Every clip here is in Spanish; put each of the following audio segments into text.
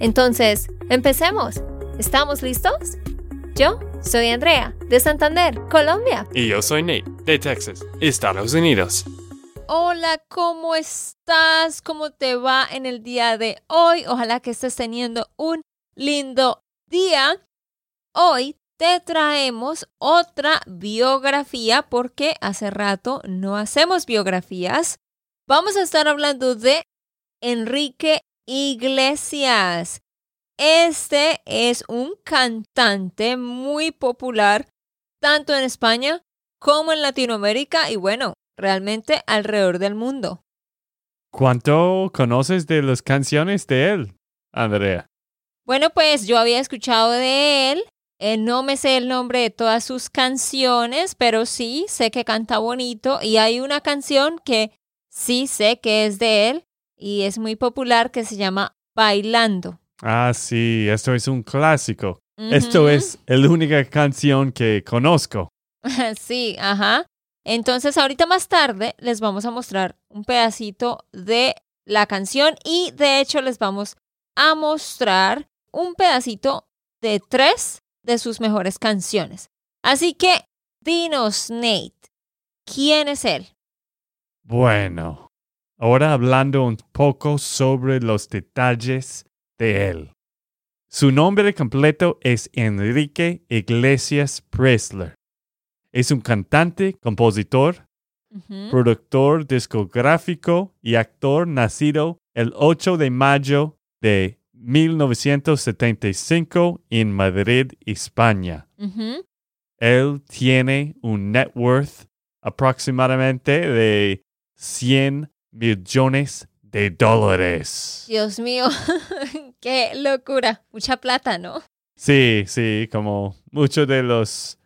Entonces, empecemos. ¿Estamos listos? Yo soy Andrea, de Santander, Colombia. Y yo soy Nate, de Texas, Estados Unidos. Hola, ¿cómo estás? ¿Cómo te va en el día de hoy? Ojalá que estés teniendo un lindo día. Hoy te traemos otra biografía porque hace rato no hacemos biografías. Vamos a estar hablando de Enrique Iglesias. Este es un cantante muy popular tanto en España como en Latinoamérica y bueno, realmente alrededor del mundo. ¿Cuánto conoces de las canciones de él, Andrea? Bueno, pues yo había escuchado de él eh, no me sé el nombre de todas sus canciones, pero sí sé que canta bonito y hay una canción que sí sé que es de él y es muy popular que se llama Bailando. Ah, sí, esto es un clásico. Esto es la única canción que conozco. sí, ajá. Entonces ahorita más tarde les vamos a mostrar un pedacito de la canción y de hecho les vamos a mostrar un pedacito de tres de sus mejores canciones. Así que, dinos, Nate, ¿quién es él? Bueno, ahora hablando un poco sobre los detalles de él. Su nombre completo es Enrique Iglesias Presler. Es un cantante, compositor, productor discográfico y actor nacido el 8 de mayo de 1975 en Madrid, España. Él tiene un net worth aproximadamente de 100 millones de dólares. Dios mío, qué locura. Mucha plata, ¿no? Sí, sí, como muchos de los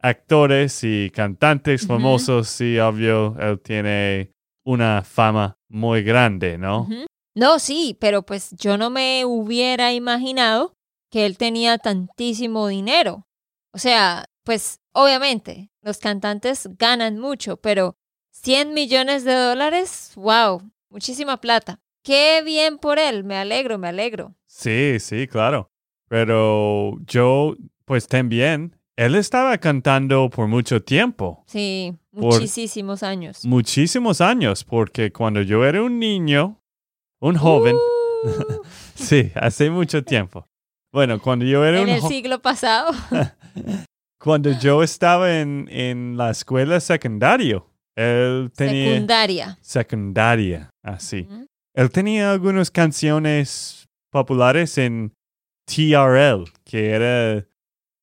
actores y cantantes famosos, sí, obvio, él tiene una fama muy grande, ¿no? No, sí, pero pues yo no me hubiera imaginado que él tenía tantísimo dinero. O sea, pues obviamente los cantantes ganan mucho, pero 100 millones de dólares, wow, muchísima plata. Qué bien por él, me alegro, me alegro. Sí, sí, claro. Pero yo, pues también, él estaba cantando por mucho tiempo. Sí, muchísimos años. Muchísimos años, porque cuando yo era un niño, un joven. Uh. sí, hace mucho tiempo. Bueno, cuando yo era en un el siglo pasado. cuando yo estaba en, en la escuela secundaria, él tenía... Secundaria. Secundaria, así. Él tenía algunas canciones populares en TRL, que era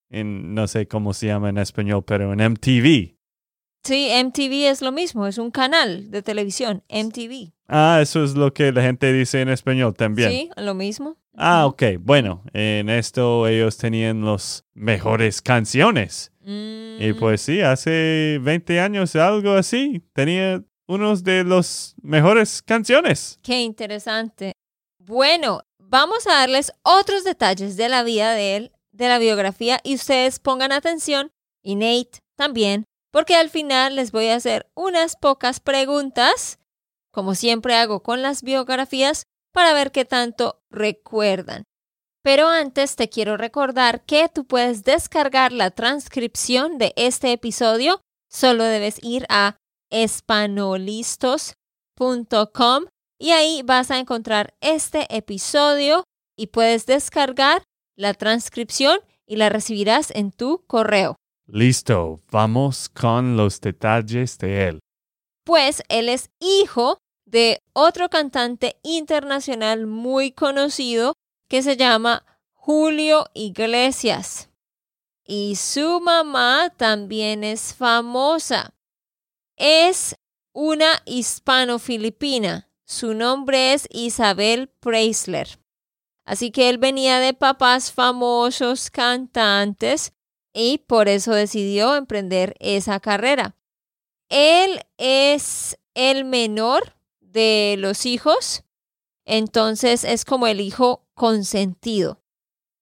en, no sé cómo se llama en español, pero en MTV. Sí, MTV es lo mismo, es un canal de televisión, MTV. Ah, eso es lo que la gente dice en español también. Sí, lo mismo. Ah, ok. Bueno, en esto ellos tenían las mejores canciones. Y Mm, pues sí, hace 20 años, algo así, tenía unos de los mejores canciones. Qué interesante. Bueno, vamos a darles otros detalles de la vida de él, de la biografía, y ustedes pongan atención, y Nate también, porque al final les voy a hacer unas pocas preguntas, como siempre hago con las biografías, para ver qué tanto recuerdan. Pero antes te quiero recordar que tú puedes descargar la transcripción de este episodio. Solo debes ir a espanolistos.com y ahí vas a encontrar este episodio y puedes descargar la transcripción y la recibirás en tu correo. Listo, vamos con los detalles de él. Pues él es hijo de otro cantante internacional muy conocido que se llama Julio Iglesias. Y su mamá también es famosa. Es una hispano-filipina. Su nombre es Isabel Preisler. Así que él venía de papás famosos cantantes y por eso decidió emprender esa carrera. Él es el menor de los hijos, entonces es como el hijo consentido.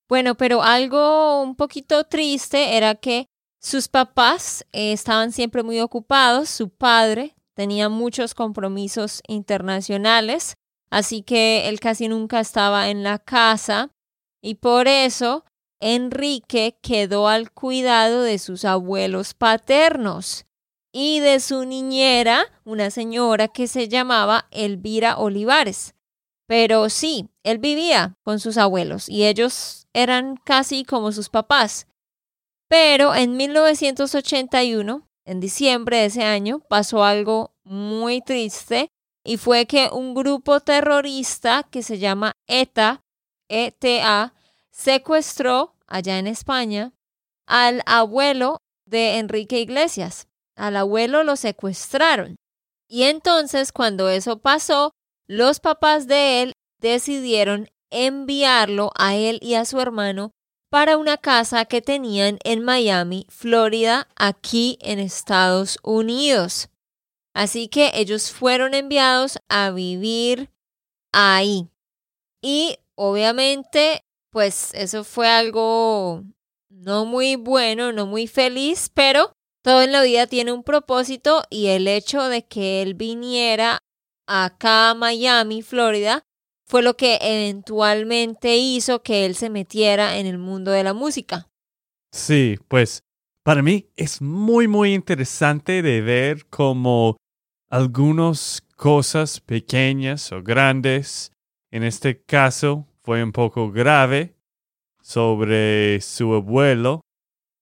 Bueno, pero algo un poquito triste era que sus papás eh, estaban siempre muy ocupados, su padre tenía muchos compromisos internacionales, así que él casi nunca estaba en la casa y por eso Enrique quedó al cuidado de sus abuelos paternos y de su niñera, una señora que se llamaba Elvira Olivares. Pero sí, él vivía con sus abuelos y ellos eran casi como sus papás. Pero en 1981, en diciembre de ese año, pasó algo muy triste y fue que un grupo terrorista que se llama ETA, ETA, secuestró allá en España al abuelo de Enrique Iglesias. Al abuelo lo secuestraron. Y entonces cuando eso pasó, los papás de él decidieron enviarlo a él y a su hermano para una casa que tenían en Miami, Florida, aquí en Estados Unidos. Así que ellos fueron enviados a vivir ahí. Y obviamente, pues eso fue algo no muy bueno, no muy feliz, pero todo en la vida tiene un propósito y el hecho de que él viniera acá a Miami, Florida, fue lo que eventualmente hizo que él se metiera en el mundo de la música. Sí, pues para mí es muy, muy interesante de ver cómo algunas cosas pequeñas o grandes, en este caso fue un poco grave, sobre su abuelo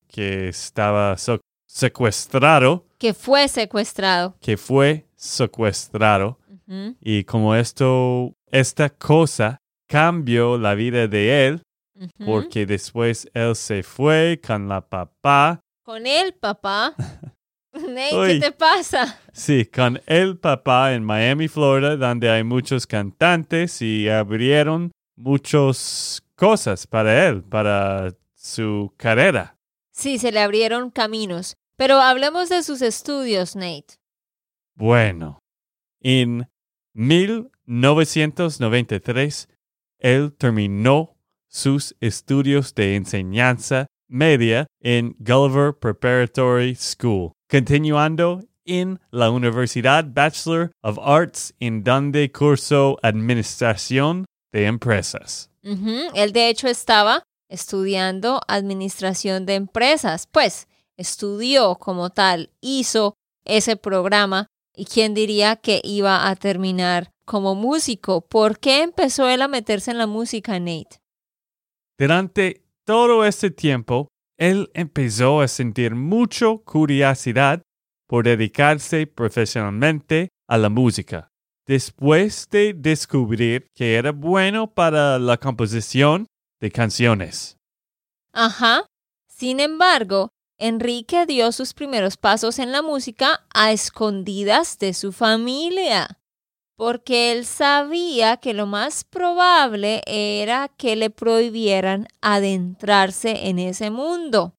que estaba secuestrado. Que fue secuestrado. Que fue secuestrado. Y como esto, esta cosa cambió la vida de él, porque después él se fue con la papá. Con el papá. ¿qué te pasa? Sí, con el papá en Miami, Florida, donde hay muchos cantantes y abrieron muchas cosas para él, para su carrera. Sí, se le abrieron caminos. Pero hablemos de sus estudios, Nate. Bueno, en 1993, él terminó sus estudios de enseñanza media en Gulliver Preparatory School, continuando en la Universidad Bachelor of Arts en donde cursó Administración de Empresas. Él de hecho estaba estudiando Administración de Empresas, pues estudió como tal, hizo ese programa y quién diría que iba a terminar como músico. ¿Por qué empezó él a meterse en la música, Nate? Durante todo este tiempo, él empezó a sentir mucha curiosidad por dedicarse profesionalmente a la música. Después de descubrir que era bueno para la composición de canciones. Ajá. Sin embargo, Enrique dio sus primeros pasos en la música a escondidas de su familia, porque él sabía que lo más probable era que le prohibieran adentrarse en ese mundo.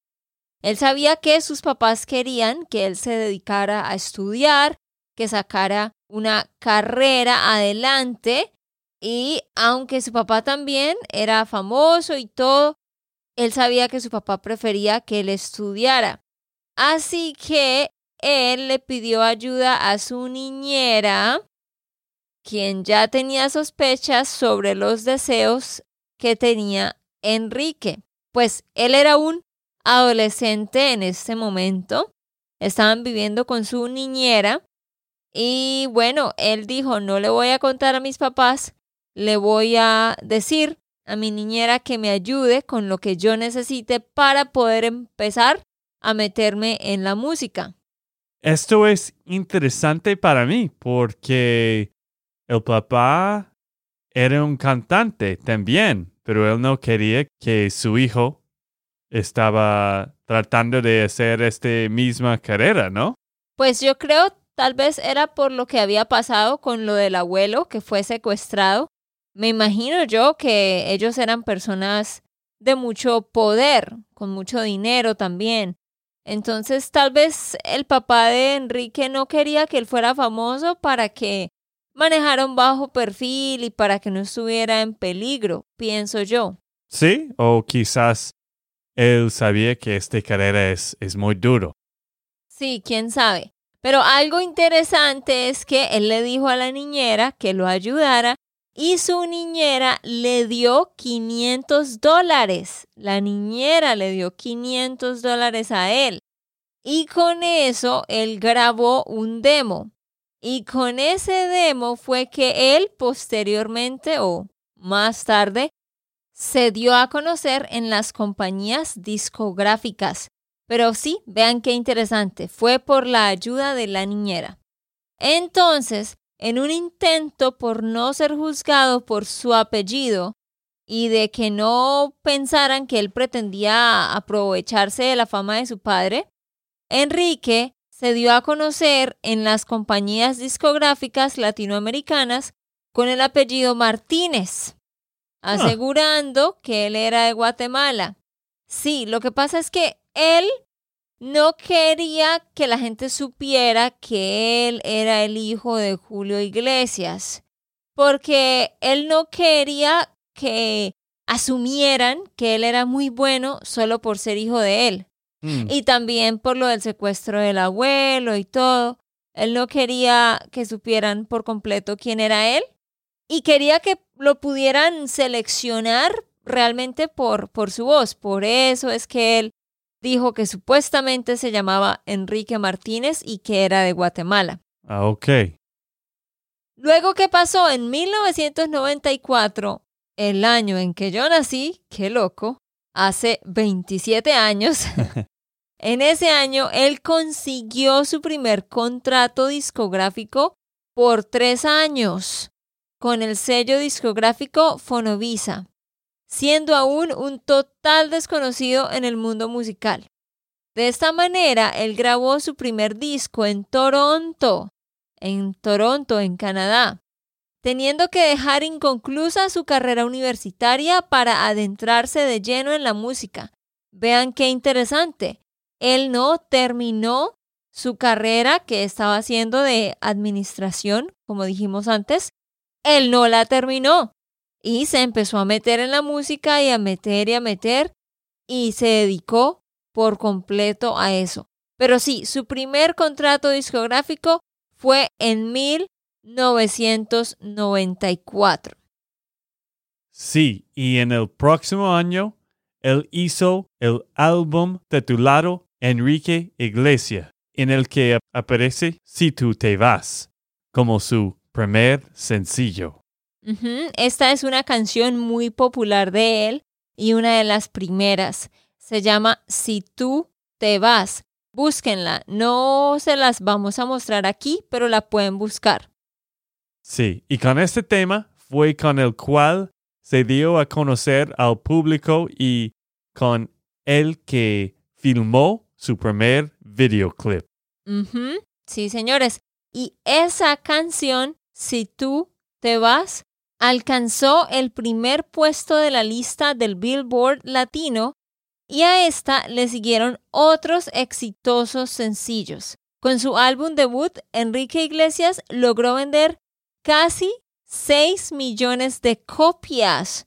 Él sabía que sus papás querían que él se dedicara a estudiar, que sacara una carrera adelante, y aunque su papá también era famoso y todo, él sabía que su papá prefería que él estudiara. Así que él le pidió ayuda a su niñera, quien ya tenía sospechas sobre los deseos que tenía Enrique. Pues él era un adolescente en este momento. Estaban viviendo con su niñera. Y bueno, él dijo, no le voy a contar a mis papás, le voy a decir a mi niñera que me ayude con lo que yo necesite para poder empezar a meterme en la música. Esto es interesante para mí porque el papá era un cantante también, pero él no quería que su hijo estaba tratando de hacer esta misma carrera, ¿no? Pues yo creo tal vez era por lo que había pasado con lo del abuelo que fue secuestrado me imagino yo que ellos eran personas de mucho poder, con mucho dinero también. Entonces tal vez el papá de Enrique no quería que él fuera famoso para que manejara un bajo perfil y para que no estuviera en peligro, pienso yo. Sí, o quizás él sabía que esta carrera es, es muy duro. Sí, quién sabe. Pero algo interesante es que él le dijo a la niñera que lo ayudara y su niñera le dio 500 dólares. La niñera le dio 500 dólares a él. Y con eso él grabó un demo. Y con ese demo fue que él posteriormente o más tarde se dio a conocer en las compañías discográficas. Pero sí, vean qué interesante, fue por la ayuda de la niñera. Entonces, en un intento por no ser juzgado por su apellido y de que no pensaran que él pretendía aprovecharse de la fama de su padre, Enrique se dio a conocer en las compañías discográficas latinoamericanas con el apellido Martínez, ah. asegurando que él era de Guatemala. Sí, lo que pasa es que él no quería que la gente supiera que él era el hijo de Julio Iglesias, porque él no quería que asumieran que él era muy bueno solo por ser hijo de él. Mm. Y también por lo del secuestro del abuelo y todo. Él no quería que supieran por completo quién era él y quería que lo pudieran seleccionar realmente por, por su voz. Por eso es que él dijo que supuestamente se llamaba Enrique Martínez y que era de Guatemala. Ah, ok. Luego, ¿qué pasó? En 1994, el año en que yo nací, qué loco, hace 27 años, en ese año él consiguió su primer contrato discográfico por tres años con el sello discográfico Fonovisa siendo aún un total desconocido en el mundo musical. De esta manera, él grabó su primer disco en Toronto, en Toronto, en Canadá, teniendo que dejar inconclusa su carrera universitaria para adentrarse de lleno en la música. Vean qué interesante. Él no terminó su carrera que estaba haciendo de administración, como dijimos antes. Él no la terminó y se empezó a meter en la música y a meter y a meter y se dedicó por completo a eso. Pero sí, su primer contrato discográfico fue en 1994. Sí, y en el próximo año él hizo el álbum titulado Enrique Iglesia, en el que aparece Si tú te vas, como su primer sencillo. Esta es una canción muy popular de él y una de las primeras. Se llama Si tú te vas. Búsquenla. No se las vamos a mostrar aquí, pero la pueden buscar. Sí, y con este tema fue con el cual se dio a conocer al público y con el que filmó su primer videoclip. Sí, señores. Y esa canción, Si tú te vas, alcanzó el primer puesto de la lista del Billboard Latino y a esta le siguieron otros exitosos sencillos. Con su álbum debut, Enrique Iglesias logró vender casi 6 millones de copias.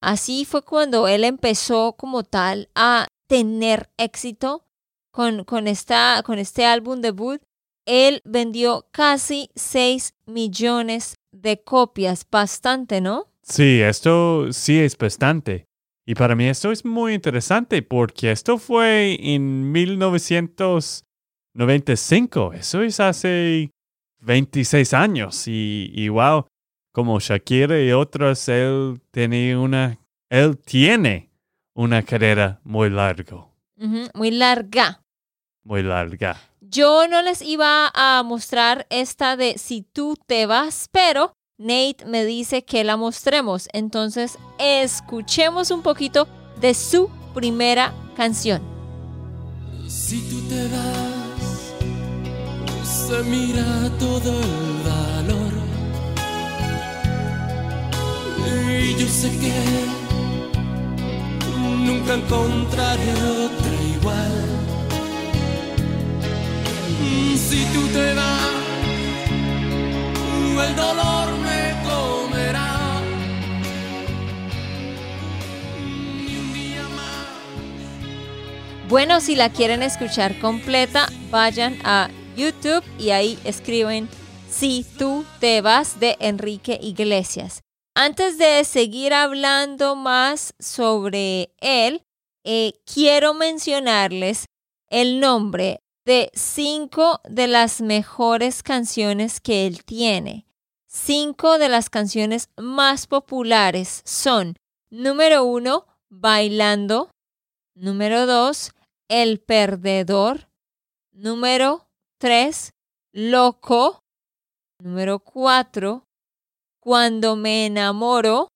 Así fue cuando él empezó como tal a tener éxito con, con, esta, con este álbum debut. Él vendió casi 6 millones de copias, bastante, ¿no? Sí, esto sí es bastante. Y para mí esto es muy interesante porque esto fue en 1995. Eso es hace 26 años. Y, y wow, como Shakira y otros, él tenía una, él tiene una carrera muy larga. muy larga. Muy larga. Yo no les iba a mostrar esta de si tú te vas, pero Nate me dice que la mostremos. Entonces, escuchemos un poquito de su primera canción. Si tú te vas, se mira todo el valor Y yo sé que nunca encontraré otra igual. Si tú te vas, el dolor me comerá. Bueno, si la quieren escuchar completa, vayan a YouTube y ahí escriben Si tú te vas de Enrique Iglesias. Antes de seguir hablando más sobre él, eh, quiero mencionarles el nombre de cinco de las mejores canciones que él tiene. Cinco de las canciones más populares son, número uno, Bailando, número dos, El Perdedor, número tres, Loco, número cuatro, Cuando me enamoro,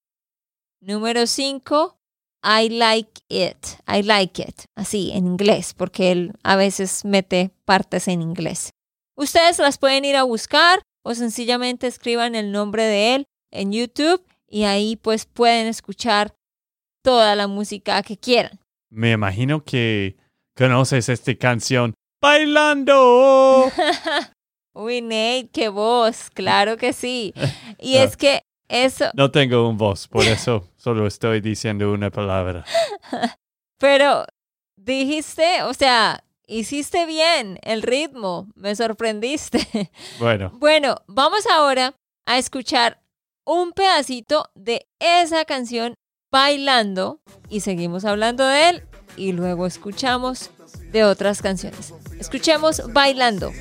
número cinco, I like it, I like it, así en inglés, porque él a veces mete partes en inglés. Ustedes las pueden ir a buscar o sencillamente escriban el nombre de él en YouTube y ahí pues pueden escuchar toda la música que quieran. Me imagino que conoces esta canción. Bailando. Uy, Nate, qué voz, claro que sí. Y es que eso, No tengo un voz, por eso solo estoy diciendo una palabra. pero dijiste, o sea, hiciste bien el ritmo, me sorprendiste. Bueno, Bueno, vamos ahora a escuchar un pedacito de esa canción bailando y seguimos hablando de él y luego escuchamos de otras canciones. Escuchemos bailando.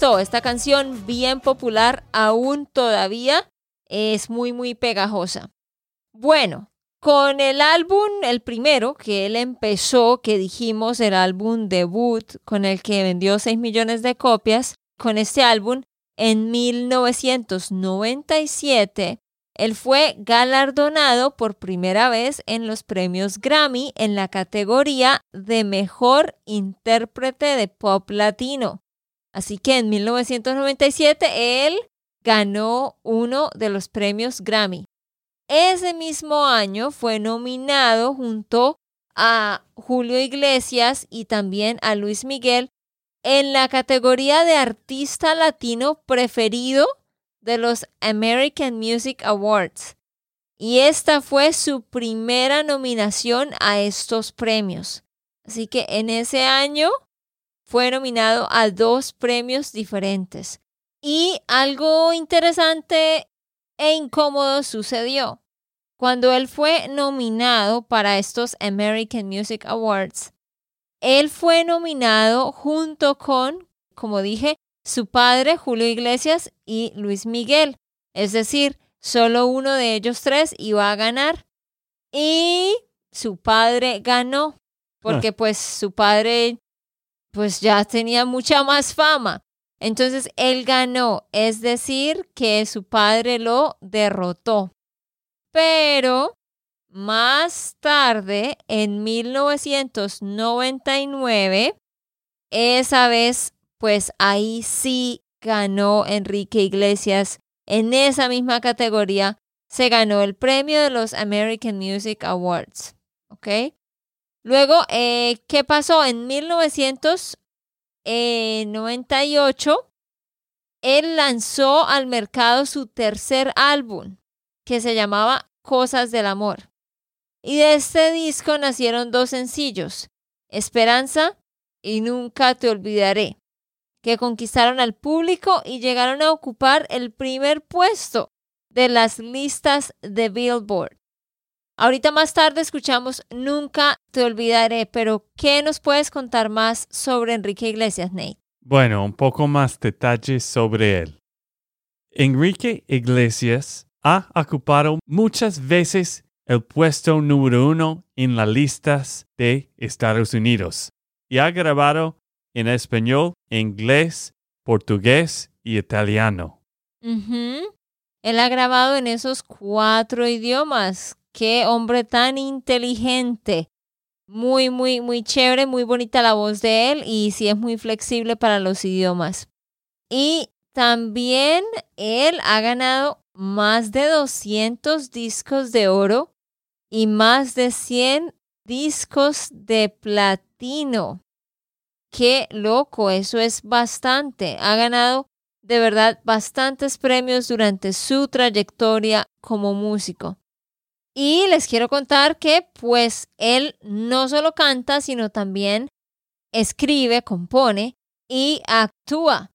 Esta canción bien popular aún todavía es muy muy pegajosa. Bueno, con el álbum, el primero que él empezó, que dijimos el álbum debut con el que vendió 6 millones de copias, con este álbum en 1997, él fue galardonado por primera vez en los premios Grammy en la categoría de mejor intérprete de pop latino. Así que en 1997 él ganó uno de los premios Grammy. Ese mismo año fue nominado junto a Julio Iglesias y también a Luis Miguel en la categoría de artista latino preferido de los American Music Awards. Y esta fue su primera nominación a estos premios. Así que en ese año fue nominado a dos premios diferentes. Y algo interesante e incómodo sucedió. Cuando él fue nominado para estos American Music Awards, él fue nominado junto con, como dije, su padre Julio Iglesias y Luis Miguel. Es decir, solo uno de ellos tres iba a ganar. Y su padre ganó, porque pues su padre pues ya tenía mucha más fama. Entonces él ganó, es decir, que su padre lo derrotó. Pero más tarde, en 1999, esa vez, pues ahí sí ganó Enrique Iglesias en esa misma categoría. Se ganó el premio de los American Music Awards. ¿Ok? Luego, eh, ¿qué pasó? En 1998, él lanzó al mercado su tercer álbum, que se llamaba Cosas del Amor. Y de este disco nacieron dos sencillos, Esperanza y Nunca te olvidaré, que conquistaron al público y llegaron a ocupar el primer puesto de las listas de Billboard. Ahorita más tarde escuchamos Nunca te olvidaré, pero ¿qué nos puedes contar más sobre Enrique Iglesias, Nate? bueno, un poco más detalles sobre él. Enrique Iglesias ha ocupado muchas veces el puesto número uno en las listas de Estados Unidos y ha grabado en español, inglés, portugués y italiano. Ujú. Él ha grabado en esos cuatro idiomas. Qué hombre tan inteligente. Muy, muy, muy chévere, muy bonita la voz de él y sí es muy flexible para los idiomas. Y también él ha ganado más de 200 discos de oro y más de 100 discos de platino. Qué loco, eso es bastante. Ha ganado de verdad bastantes premios durante su trayectoria como músico. Y les quiero contar que pues él no solo canta, sino también escribe, compone y actúa.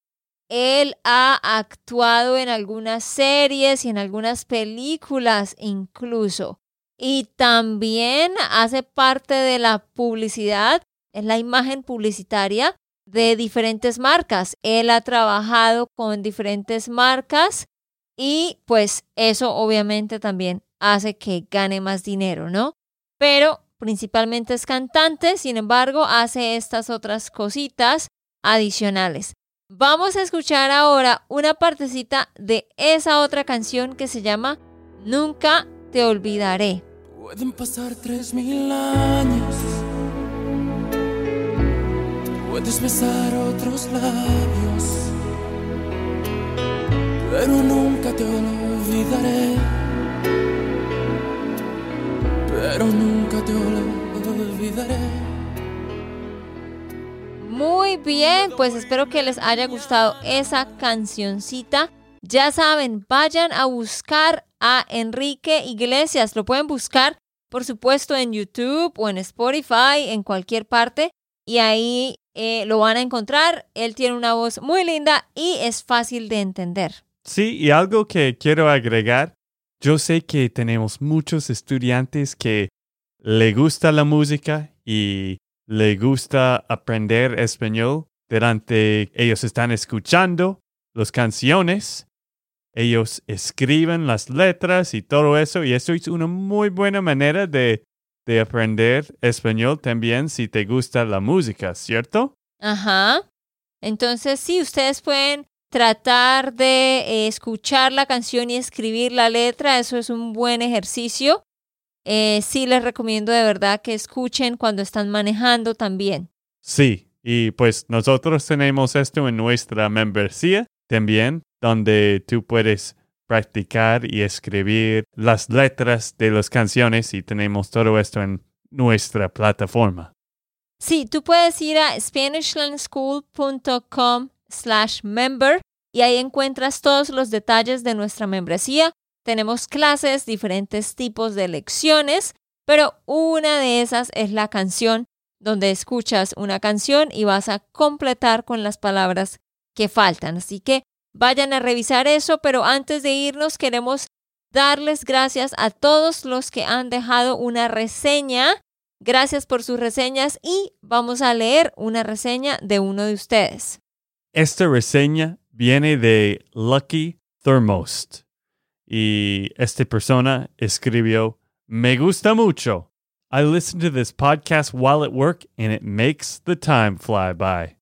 Él ha actuado en algunas series y en algunas películas incluso. Y también hace parte de la publicidad, es la imagen publicitaria de diferentes marcas. Él ha trabajado con diferentes marcas y pues eso obviamente también hace que gane más dinero, ¿no? Pero principalmente es cantante, sin embargo, hace estas otras cositas adicionales. Vamos a escuchar ahora una partecita de esa otra canción que se llama Nunca te olvidaré. Pueden pasar tres mil años. Puedes besar otros labios. Pero nunca te olvidaré. Pero nunca te olvidaré. Muy bien, pues espero que les haya gustado esa cancioncita. Ya saben, vayan a buscar a Enrique Iglesias. Lo pueden buscar, por supuesto, en YouTube o en Spotify, en cualquier parte. Y ahí eh, lo van a encontrar. Él tiene una voz muy linda y es fácil de entender. Sí, y algo que quiero agregar, yo sé que tenemos muchos estudiantes que le gusta la música y le gusta aprender español durante ellos están escuchando las canciones, ellos escriben las letras y todo eso, y eso es una muy buena manera de, de aprender español también si te gusta la música, ¿cierto? Ajá. Entonces, sí, ustedes pueden tratar de eh, escuchar la canción y escribir la letra. Eso es un buen ejercicio. Eh, sí, les recomiendo de verdad que escuchen cuando están manejando también. Sí, y pues nosotros tenemos esto en nuestra membresía también, donde tú puedes practicar y escribir las letras de las canciones y tenemos todo esto en nuestra plataforma. Sí, tú puedes ir a SpanishLandSchool.com slash member y ahí encuentras todos los detalles de nuestra membresía. Tenemos clases, diferentes tipos de lecciones, pero una de esas es la canción, donde escuchas una canción y vas a completar con las palabras que faltan. Así que vayan a revisar eso, pero antes de irnos queremos darles gracias a todos los que han dejado una reseña. Gracias por sus reseñas y vamos a leer una reseña de uno de ustedes. Esta reseña viene de Lucky Thermost y esta persona escribió, me gusta mucho. I listen to this podcast while at work and it makes the time fly by.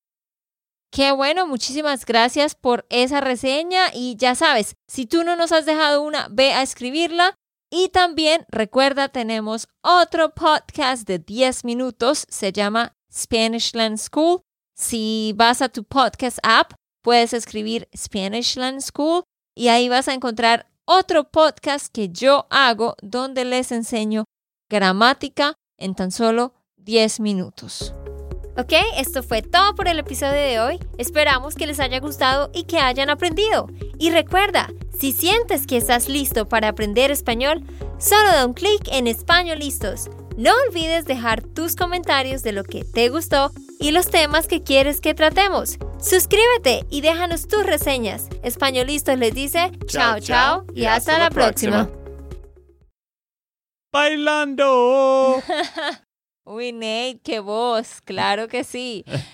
Qué bueno, muchísimas gracias por esa reseña y ya sabes, si tú no nos has dejado una, ve a escribirla. Y también recuerda, tenemos otro podcast de 10 minutos, se llama Spanishland School. Si vas a tu podcast app, puedes escribir Spanishland School y ahí vas a encontrar otro podcast que yo hago donde les enseño gramática en tan solo 10 minutos. Ok, esto fue todo por el episodio de hoy. Esperamos que les haya gustado y que hayan aprendido. Y recuerda, si sientes que estás listo para aprender español, solo da un clic en Español Listos. No olvides dejar tus comentarios de lo que te gustó y los temas que quieres que tratemos. Suscríbete y déjanos tus reseñas. Españolistos les dice chao chao y hasta la próxima. Bailando. Uy, Nate, qué voz, claro que sí.